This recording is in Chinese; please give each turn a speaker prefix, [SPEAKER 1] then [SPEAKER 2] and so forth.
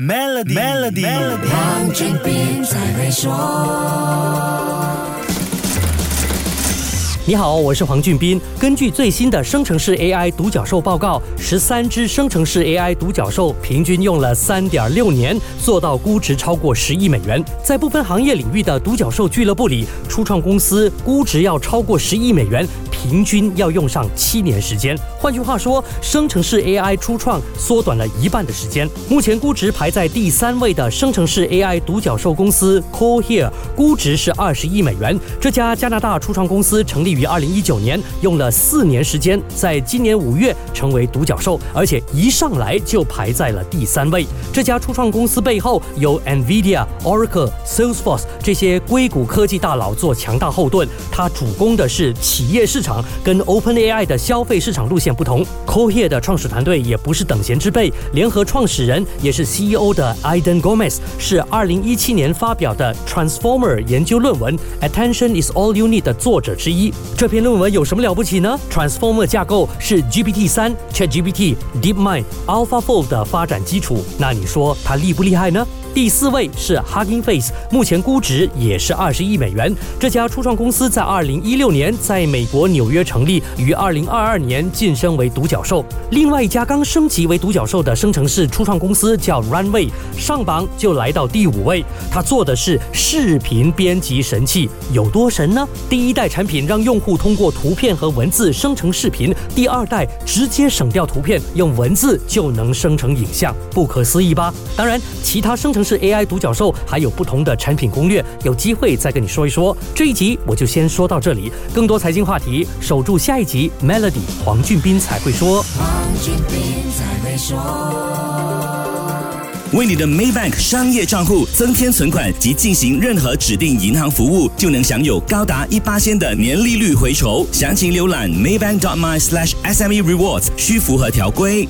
[SPEAKER 1] Melody，Melody，
[SPEAKER 2] 黄俊斌才会说。
[SPEAKER 3] 你好，我是黄俊斌。根据最新的生成式 AI 独角兽报告，十三只生成式 AI 独角兽平均用了三点六年做到估值超过十亿美元。在部分行业领域的独角兽俱乐部里，初创公司估值要超过十亿美元，平均要用上七年时间。换句话说，生成式 AI 初创缩短了一半的时间。目前估值排在第三位的生成式 AI 独角兽公司 Cohere，估值是二十亿美元。这家加拿大初创公司成立。于二零一九年用了四年时间，在今年五月成为独角兽，而且一上来就排在了第三位。这家初创公司背后有 Nvidia、Oracle、Salesforce 这些硅谷科技大佬做强大后盾。它主攻的是企业市场，跟 OpenAI 的消费市场路线不同。Cohere 的创始团队也不是等闲之辈，联合创始人也是 CEO 的 Iden Gomez 是二零一七年发表的 Transformer 研究论文 Attention is all you need 的作者之一。这篇论文有什么了不起呢？Transformer 架构是 GPT 三、ChatGPT、DeepMind、AlphaFold 的发展基础。那你说它厉不厉害呢？第四位是 Hugging Face，目前估值也是二十亿美元。这家初创公司在二零一六年在美国纽约成立，于二零二二年晋升为独角兽。另外一家刚升级为独角兽的生成式初创公司叫 Runway，上榜就来到第五位。它做的是视频编辑神器，有多神呢？第一代产品让用户通过图片和文字生成视频，第二代直接省掉图片，用文字就能生成影像，不可思议吧？当然，其他生成。式 AI 独角兽，还有不同的产品攻略，有机会再跟你说一说。这一集我就先说到这里，更多财经话题，守住下一集。Melody 黄俊斌才会说。
[SPEAKER 1] 为你的 Maybank 商业账户增添存款及进行任何指定银行服务，就能享有高达一八千的年利率回酬。详情浏览 Maybank.my/SME Rewards，需符合条规。